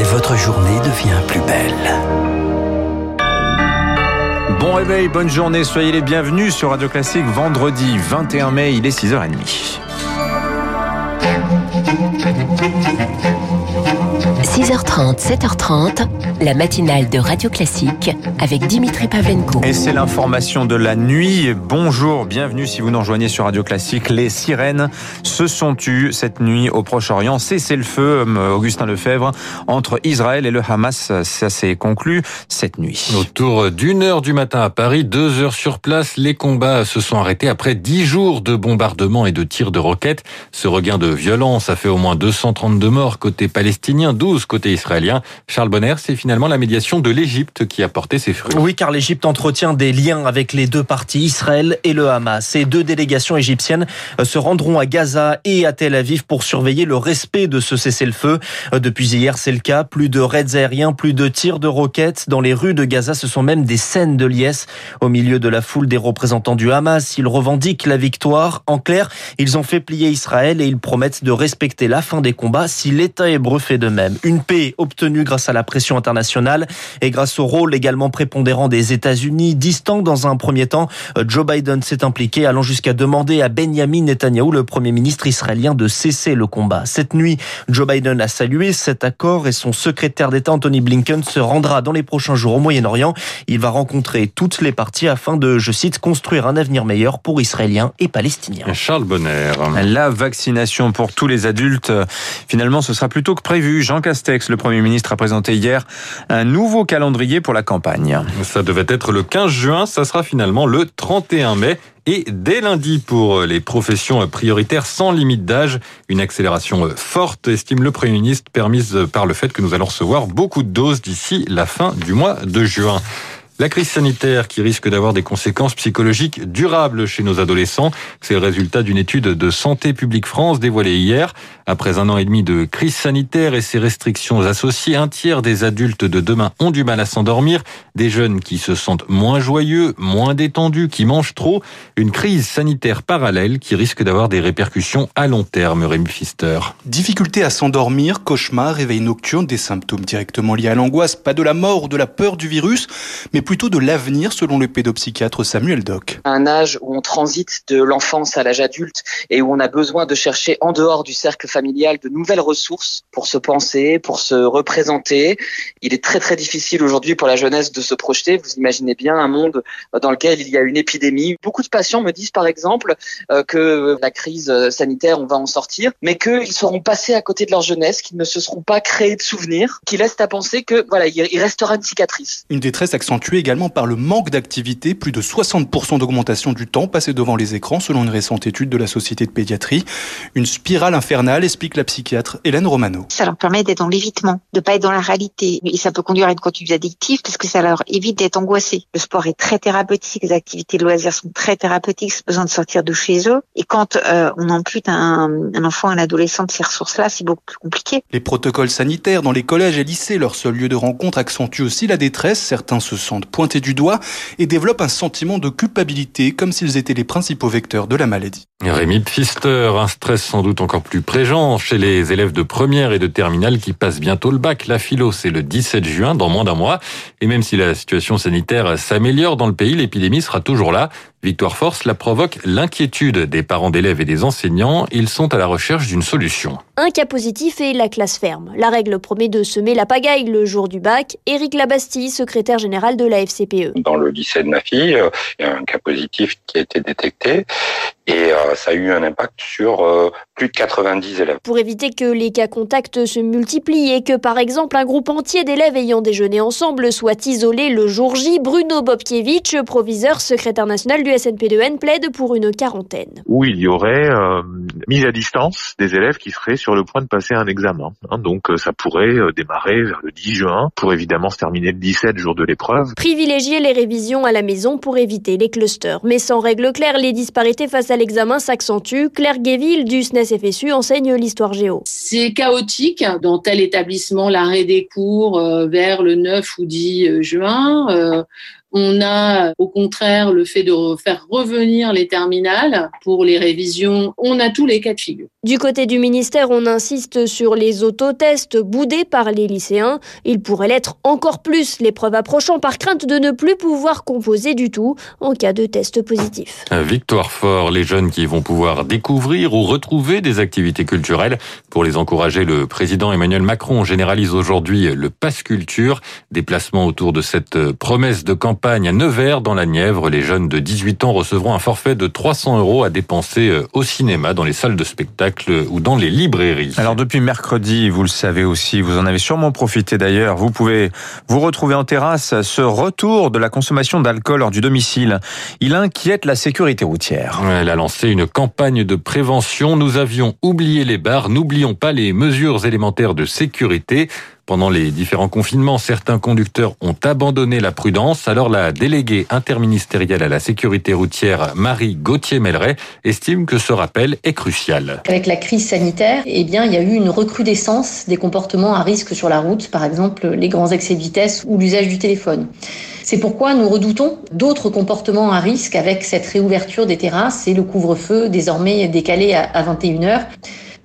et votre journée devient plus belle. Bon réveil, bonne journée, soyez les bienvenus sur Radio Classique vendredi 21 mai, il est 6h30. 6h30, 7h30, la matinale de Radio Classique avec Dimitri Pavlenko. Et c'est l'information de la nuit. Bonjour, bienvenue si vous nous rejoignez sur Radio Classique. Les sirènes se sont tues cette nuit au Proche-Orient. Cessez le feu, euh, Augustin Lefebvre, entre Israël et le Hamas. Ça s'est conclu cette nuit. Autour d'une heure du matin à Paris, deux heures sur place, les combats se sont arrêtés après dix jours de bombardements et de tirs de roquettes. Ce regain de violence a fait au moins 232 morts côté palestinien, 12 côté israélien. Charles Bonner, c'est finalement la médiation de l'Égypte qui a porté ses fruits. Oui, car l'Égypte entretient des liens avec les deux parties, Israël et le Hamas. Ces deux délégations égyptiennes euh, se rendront à Gaza et à Tel Aviv pour surveiller le respect de ce cessez-le-feu. Euh, depuis hier, c'est le cas. Plus de raids aériens, plus de tirs de roquettes. Dans les rues de Gaza, ce sont même des scènes de liesse. Au milieu de la foule des représentants du Hamas, ils revendiquent la victoire. En clair, ils ont fait plier Israël et ils promettent de respecter la fin des combats si l'État hébreu fait de même. Une paix obtenue grâce à la pression internationale et grâce au rôle également prépondérant des États-Unis. Distant dans un premier temps, Joe Biden s'est impliqué, allant jusqu'à demander à Benjamin Netanyahu, le premier ministre israélien, de cesser le combat. Cette nuit, Joe Biden a salué cet accord et son secrétaire d'État Anthony Blinken se rendra dans les prochains jours au Moyen-Orient. Il va rencontrer toutes les parties afin de, je cite, construire un avenir meilleur pour Israéliens et Palestiniens. Charles Bonner. La vaccination pour tous les adultes, finalement, ce sera plutôt que prévu. Jean Castex, le Premier ministre, a présenté hier un nouveau calendrier pour la campagne. Ça devait être le 15 juin, ça sera finalement le 31 mai. Et dès lundi pour les professions prioritaires sans limite d'âge, une accélération forte, estime le Premier ministre, permise par le fait que nous allons recevoir beaucoup de doses d'ici la fin du mois de juin. La crise sanitaire qui risque d'avoir des conséquences psychologiques durables chez nos adolescents, c'est le résultat d'une étude de Santé publique France dévoilée hier. Après un an et demi de crise sanitaire et ses restrictions associées, un tiers des adultes de demain ont du mal à s'endormir. Des jeunes qui se sentent moins joyeux, moins détendus, qui mangent trop. Une crise sanitaire parallèle qui risque d'avoir des répercussions à long terme, Rémi Pfister. Difficulté à s'endormir, cauchemar, réveil nocturne, des symptômes directement liés à l'angoisse, pas de la mort ou de la peur du virus, plutôt de l'avenir selon le pédopsychiatre Samuel Doc. Un âge où on transite de l'enfance à l'âge adulte et où on a besoin de chercher en dehors du cercle familial de nouvelles ressources pour se penser, pour se représenter. Il est très très difficile aujourd'hui pour la jeunesse de se projeter. Vous imaginez bien un monde dans lequel il y a une épidémie. Beaucoup de patients me disent par exemple euh, que la crise sanitaire, on va en sortir, mais qu'ils seront passés à côté de leur jeunesse, qu'ils ne se seront pas créés de souvenirs, qui laissent à penser que voilà, il restera une cicatrice. Une détresse accentuée également par le manque d'activité, plus de 60% d'augmentation du temps passé devant les écrans selon une récente étude de la Société de pédiatrie. Une spirale infernale, explique la psychiatre Hélène Romano. Ça leur permet d'être dans l'évitement, de pas être dans la réalité. Et ça peut conduire à une conduite addictive parce que ça leur évite d'être angoissés. Le sport est très thérapeutique, les activités de loisirs sont très thérapeutiques, c'est besoin de sortir de chez eux. Et quand euh, on ampute un, un enfant, un adolescent de ces ressources-là, c'est beaucoup plus compliqué. Les protocoles sanitaires dans les collèges et lycées, leur seul lieu de rencontre, accentuent aussi la détresse. Certains se sentent pointés du doigt et développent un sentiment de culpabilité comme s'ils étaient les principaux vecteurs de la maladie. Rémi Pfister, un stress sans doute encore plus présent chez les élèves de première et de terminale qui passent bientôt le bac. La philo, c'est le 17 juin, dans moins d'un mois. Et même si la situation sanitaire s'améliore dans le pays, l'épidémie sera toujours là. Victoire Force la provoque l'inquiétude des parents d'élèves et des enseignants. Ils sont à la recherche d'une solution. Un cas positif et la classe ferme. La règle promet de semer la pagaille le jour du bac. Éric Labastille, secrétaire général de la FCPE. Dans le lycée de ma fille, il y a un cas positif qui a été détecté et ça a eu un impact sur plus de 90 élèves. Pour éviter que les cas contacts se multiplient et que par exemple un groupe entier d'élèves ayant déjeuné ensemble soit isolé le jour J, Bruno Bobkiewicz, proviseur secrétaire national du SNP2N, plaide pour une quarantaine. Où il y aurait euh, mise à distance des élèves qui seraient sur le point de passer un examen. Hein, donc ça pourrait démarrer vers le 10 juin pour évidemment se terminer le 17 jour de l'épreuve. Privilégier les révisions à la maison pour éviter les clusters. Mais sans règle claire, les disparités face à l'examen s'accentuent. Claire Guéville du SNES FSU enseigne l'histoire géo. C'est chaotique dans tel établissement l'arrêt des cours vers le 9 ou 10 juin. On a au contraire le fait de faire revenir les terminales pour les révisions. On a tous les cas de figure. Du côté du ministère, on insiste sur les autotests boudés par les lycéens. Ils pourraient l'être encore plus, l'épreuve approchant par crainte de ne plus pouvoir composer du tout en cas de test positif. Victoire fort, les jeunes qui vont pouvoir découvrir ou retrouver des activités culturelles. Pour les encourager, le président Emmanuel Macron généralise aujourd'hui le pass culture. Déplacement autour de cette promesse de campagne à Nevers dans la Nièvre. Les jeunes de 18 ans recevront un forfait de 300 euros à dépenser au cinéma, dans les salles de spectacle ou dans les librairies. Alors depuis mercredi, vous le savez aussi, vous en avez sûrement profité d'ailleurs, vous pouvez vous retrouver en terrasse. Ce retour de la consommation d'alcool hors du domicile, il inquiète la sécurité routière. Elle a lancé une campagne de prévention. Nous avions oublié les bars, n'oublions pas les mesures élémentaires de sécurité. Pendant les différents confinements, certains conducteurs ont abandonné la prudence. Alors la déléguée interministérielle à la sécurité routière, Marie Gauthier-Melleret, estime que ce rappel est crucial. Avec la crise sanitaire, eh bien, il y a eu une recrudescence des comportements à risque sur la route, par exemple les grands excès de vitesse ou l'usage du téléphone. C'est pourquoi nous redoutons d'autres comportements à risque avec cette réouverture des terrasses et le couvre-feu désormais décalé à 21h.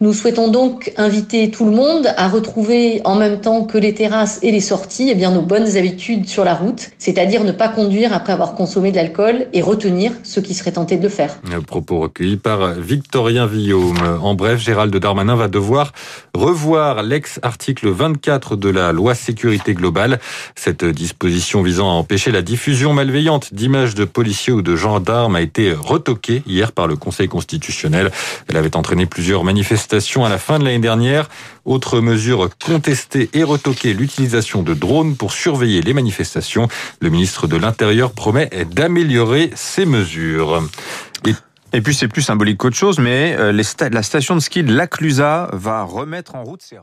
Nous souhaitons donc inviter tout le monde à retrouver en même temps que les terrasses et les sorties eh bien, nos bonnes habitudes sur la route, c'est-à-dire ne pas conduire après avoir consommé de l'alcool et retenir ceux qui seraient tentés de le faire. propos recueillis par Victorien Villaume. En bref, Gérald Darmanin va devoir revoir l'ex-article 24 de la loi sécurité globale. Cette disposition visant à empêcher la diffusion malveillante d'images de policiers ou de gendarmes a été retoquée hier par le Conseil constitutionnel. Elle avait entraîné plusieurs manifestations à la fin de l'année dernière. Autre mesure contestée et retoquée, l'utilisation de drones pour surveiller les manifestations. Le ministre de l'Intérieur promet d'améliorer ces mesures. Et puis c'est plus symbolique qu'autre chose, mais euh, la station de ski de Laclusa va remettre en route ses